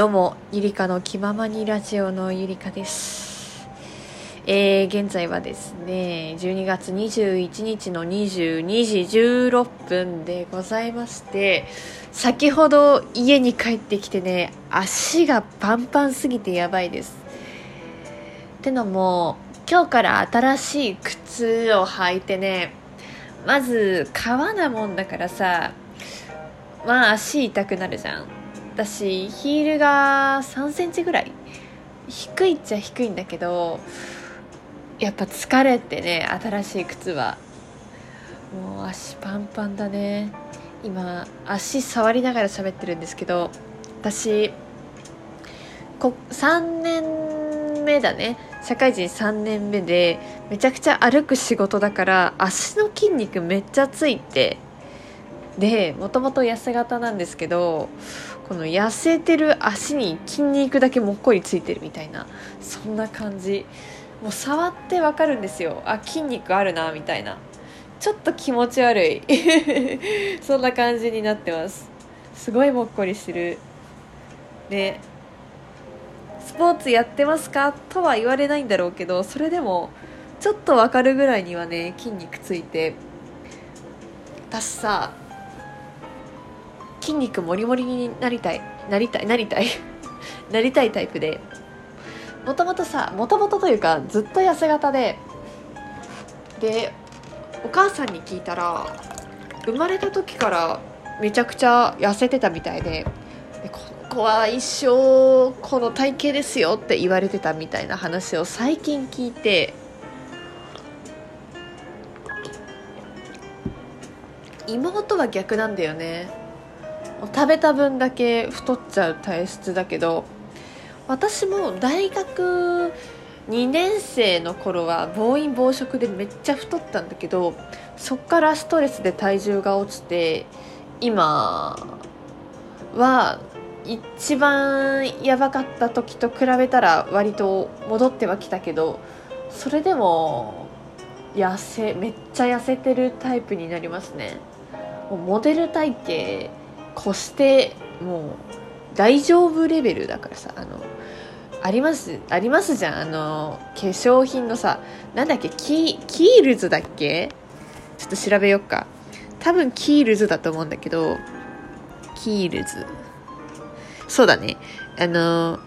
どうもゆりかの気ままにラジオのゆりかです。えー、現在はですね12月21日の22時16分でございまして先ほど家に帰ってきてね足がパンパンすぎてやばいです。ってのも今日から新しい靴を履いてねまず革なもんだからさまあ足痛くなるじゃん。私ヒールが3センチぐらい。低いっちゃ低いんだけどやっぱ疲れてね新しい靴は。もう足パンパンだね。今足触りながら喋ってるんですけど私こ3年目だね。社会人3年目でめちゃくちゃ歩く仕事だから足の筋肉めっちゃついてでもともと痩せ型なんですけどこの痩せてる足に筋肉だけもっこりついてるみたいなそんな感じ。もう触ってわかるんですよ。あ筋肉あるなみたいな。ちょっと気持ち悪い。そんな感じになってます。すごいもっこりしてる。ねスポーツやってますか？とは言われないんだろうけどそれでもちょっとわかるぐらいにはね筋肉ついて。私さ筋肉もりもりになりたい。なりたいなりたい。なりたいタイプで。もともとさもともとというかずっと痩せ型で。でお母さんに聞いたら生まれた時からめちゃくちゃ痩せてたみたいで。でこの子は一生この体型ですよって言われてたみたいな話を最近聞いて。妹は逆なんだよね。食べた分だけ太っちゃう体質だけど私も大学2年生の頃は暴飲暴食でめっちゃ太ったんだけどそっからストレスで体重が落ちて今は一番やばかった時と比べたら割と戻ってはきたけどそれでも痩せめっちゃ痩せてるタイプになりますね。モデル体型越してもう大丈夫レベルだからさあのありますありますじゃんあの化粧品のさなんだっけキキールズだっけ？ちょっと調べよっか。多分キールズだと思うんだけどキールズ。そうだね。あの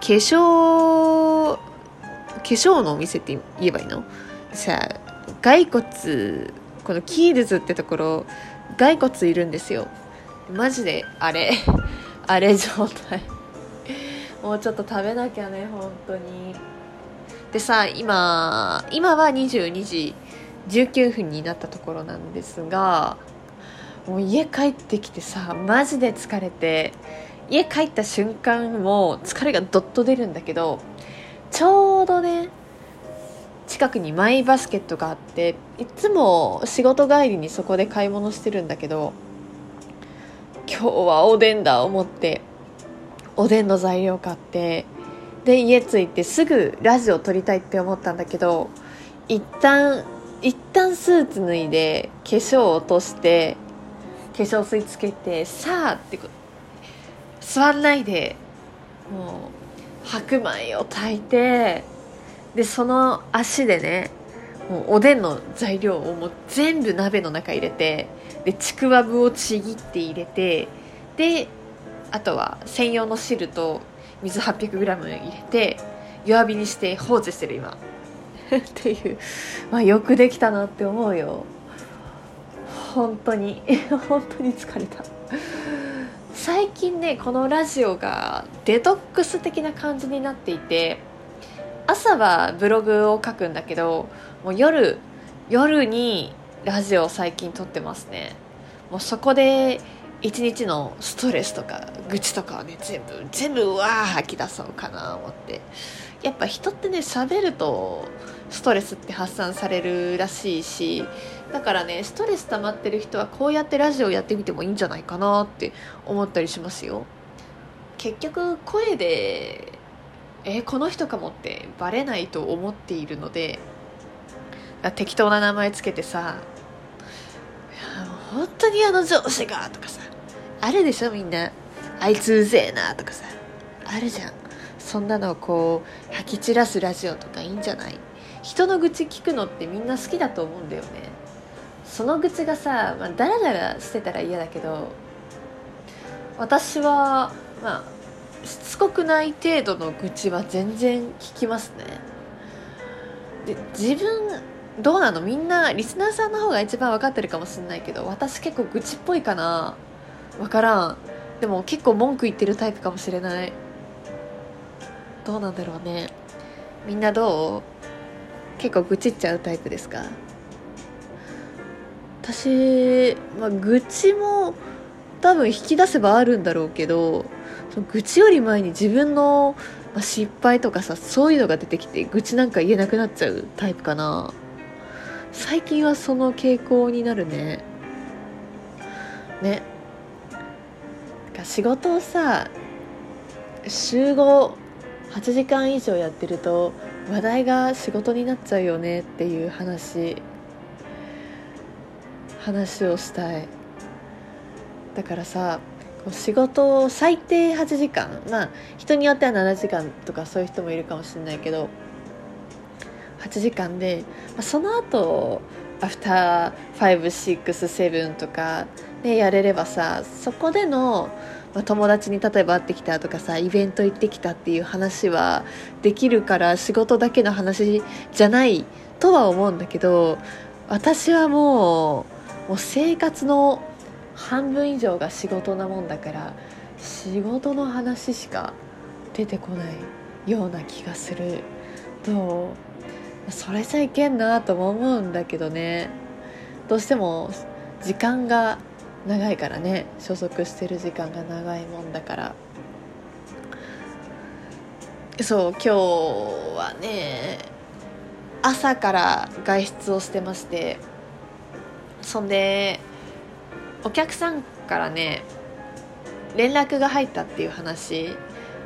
化粧化粧のお店って言えばいいの？さあ骸骨このキールズってところ骸骨いるんですよ。マジであれ。あれ状態。もうちょっと食べなきゃね本当に。でさ今今は22時19分になったところなんですがもう家帰ってきてさマジで疲れて家帰った瞬間も疲れがどっと出るんだけどちょうどね近くにマイバスケットがあっていつも仕事帰りにそこで買い物してるんだけど今日はおでんだ思っておでんの材料買ってで家着いてすぐラジオ撮りたいって思ったんだけど一旦一旦スーツ脱いで化粧落として化粧水つけてさあって座んないでもう白米を炊いてでその足でねもうおでんの材料をもう全部鍋の中入れてでちくわぶをちぎって入れてであとは専用の汁と水 800g 入れて弱火にして放置してる今。っていうまあよくできたなって思うよ。本当に。本当に疲れた。最近ねこのラジオがデトックス的な感じになっていて朝はブログを書くんだけどもう夜夜にラジオを最近撮ってますね。もうそこで一日のストレスとか愚痴とかをね全部全部うわー吐き出そうかな思って。やっぱ人ってね喋るとストレスって発散されるらしいしだからねストレス溜まってる人はこうやってラジオやってみてもいいんじゃないかなって思ったりしますよ。結局声でえー、この人かもってバレないと思っているので適当な名前つけてさ本当にあの上司がとかさあるでしょみんなあいつうぜえなとかさあるじゃんそんなのこう吐き散らすラジオとかいいんじゃない人の愚痴聞くのってみんな好きだと思うんだよねその愚痴がさ、まあ、ダラダラしてたら嫌だけど私はまあしつこくない程度の愚痴は全然聞きますね。で自分どうなの？みんなリスナーさんの方が一番分かってるかもしれないけど私結構愚痴っぽいかな。分からん。でも結構文句言ってるタイプかもしれない。どうなんだろうね。みんなどう？結構愚痴っちゃうタイプですか？私、まあ、愚痴も多分引き出せばあるんだろうけどその愚痴より前に自分の失敗とかさそういうのが出てきて愚痴なんか言えなくなっちゃうタイプかな。最近はその傾向になるね。ね。仕事をさ週5 8時間以上やってると話題が仕事になっちゃうよねっていう話話をしたい。だからさ仕事を最低8時間まあ人によっては7時間とかそういう人もいるかもしれないけど8時間で、まあ、その後アフター567とかねやれればさそこでのまあ、友達に例えば会ってきたとかさイベント行ってきたっていう話はできるから仕事だけの話じゃないとは思うんだけど私はもうもう生活の半分以上が仕事なもんだから仕事の話しか出てこないような気がする。どう？それじゃいけんなとも思うんだけどね。どうしても時間が長いからね。所属してる時間が長いもんだから。そう今日はね朝から外出をしてまして。そんでお客さんからね連絡が入ったっていう話。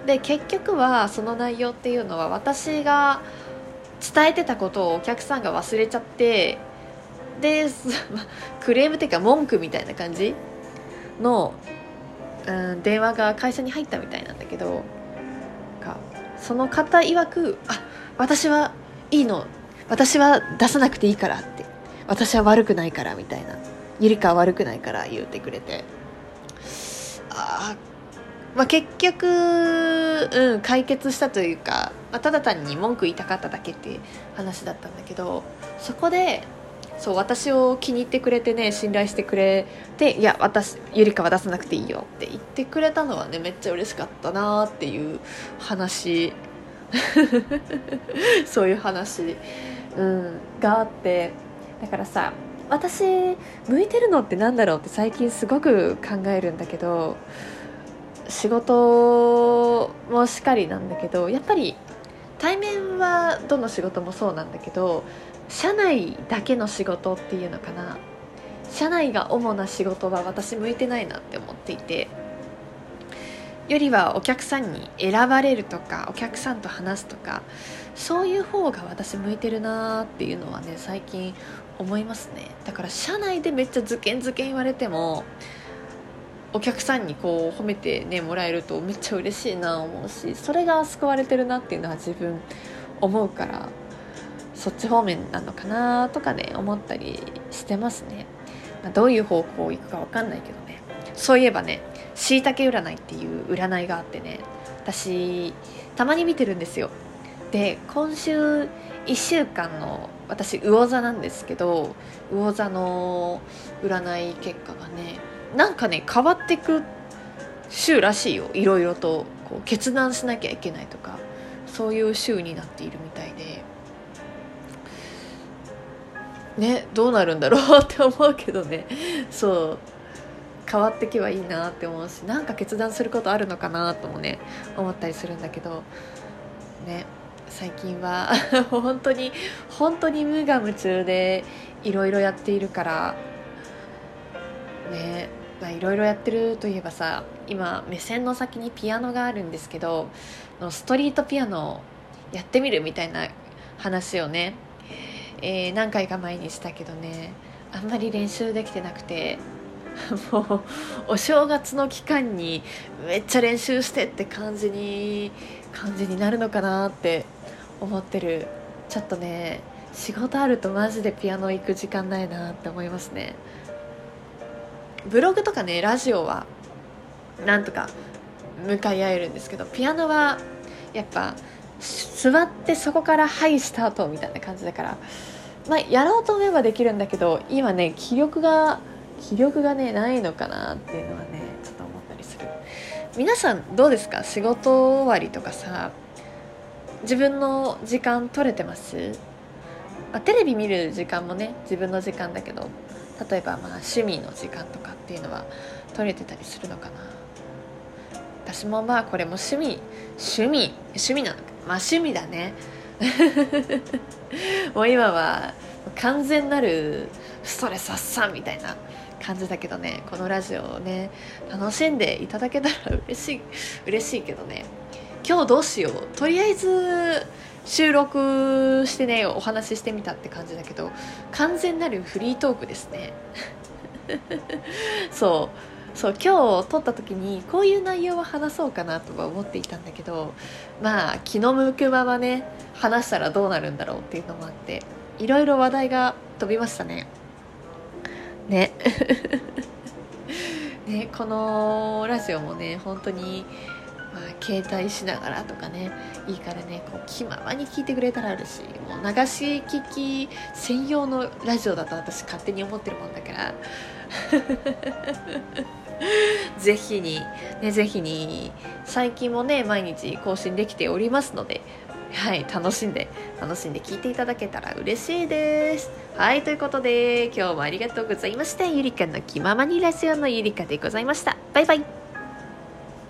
で結局はその内容っていうのは私が伝えてたことをお客さんが忘れちゃってで クレームっていうか文句みたいな感じの、うん、電話が会社に入ったみたいなんだけどかその方曰く「あ私はいいの私は出さなくていいから」って「私は悪くないから」みたいな「ゆりかは悪くないから」言ってくれて。あまあ結局、うん、解決したというか、まあ、ただ単に文句言いたかっただけっていう話だったんだけどそこでそう私を気に入ってくれてね信頼してくれて「いや私ゆりかは出さなくていいよ」って言ってくれたのはねめっちゃ嬉しかったなっていう話。そういう話、うん、があって。だからさ私向いてるのってなんだろうって最近すごく考えるんだけど仕事もしっかりなんだけどやっぱり対面はどの仕事もそうなんだけど社内だけの仕事っていうのかな。社内が主な仕事は私向いてないなって思っていてよりはお客さんに選ばれるとかお客さんと話すとかそういう方が私向いてるなっていうのはね最近思いますね。だから社内でめっちゃズケンズケン言われてもお客さんにこう褒めてねもらえるとめっちゃ嬉しいな思うしそれが救われてるなっていうのは自分思うからそっち方面なのかなとかね思ったりしてますね、まあ、どういう方向行くか分かんないけどね。そういえばねしいたけ占いっていう占いがあってね私たまに見てるんですよ。で今週1週間の私魚座なんですけど魚座の占い結果がねなんかね変わってく週らしいよ。いろいろとこう決断しなきゃいけないとかそういう週になっているみたいで。ねどうなるんだろうって思うけどね。そう。変わってけばいいなって思うしなんか決断することあるのかなともね思ったりするんだけど。ね。最近は 本当に本当に無我夢中でいろいろやっているからねいろいろやってるといえばさ今目線の先にピアノがあるんですけどストリートピアノやってみるみたいな話をねえー、何回か前にしたけどねあんまり練習できてなくて もうお正月の期間にめっちゃ練習してって感じに感じになるのかなって思ってる。ちょっとね仕事あるとマジでピアノ行く時間ないなって思いますね。ブログとかねラジオはなんとか向かい合えるんですけどピアノはやっぱ座ってそこから「はいスタート」みたいな感じだからまあやろうと思えばできるんだけど今ね気力が気力がねないのかなっていうのはねちょっと思ったりする。皆さんどうですか？仕事終わりとかさ自分の時間取れてます？あテレビ見る時間もね自分の時間だけど例えばまあ趣味の時間とかっていうのは取れてたりするのかな。私もまあこれも趣味趣味趣味なのか。まあ趣味だね。もう今は完全なるストレス発散みたいな感じだけどね。このラジオをね楽しんでいただけたら嬉しい嬉しいけどね。今日どうしよう。とりあえず収録してねお話ししてみたって感じだけど完全なるフリートークですね。そう。そう今日撮った時にこういう内容は話そうかなとは思っていたんだけどまあ気の向くままね話したらどうなるんだろうっていうのもあっていろいろ話題が飛びましたね。ね。ねこのラジオもね本当にまあ、携帯しながらとかねいいからねこう気ままに聞いてくれたらあるしもう流し聞き専用のラジオだと私勝手に思ってるもんだから。ぜひにねぜひに最近もね毎日更新できておりますのではい楽しんで楽しんで聞いていただけたら嬉しいです。はいということで今日もありがとうございました。ゆりかの気ままにラジオのゆりかでございました。バイバイ。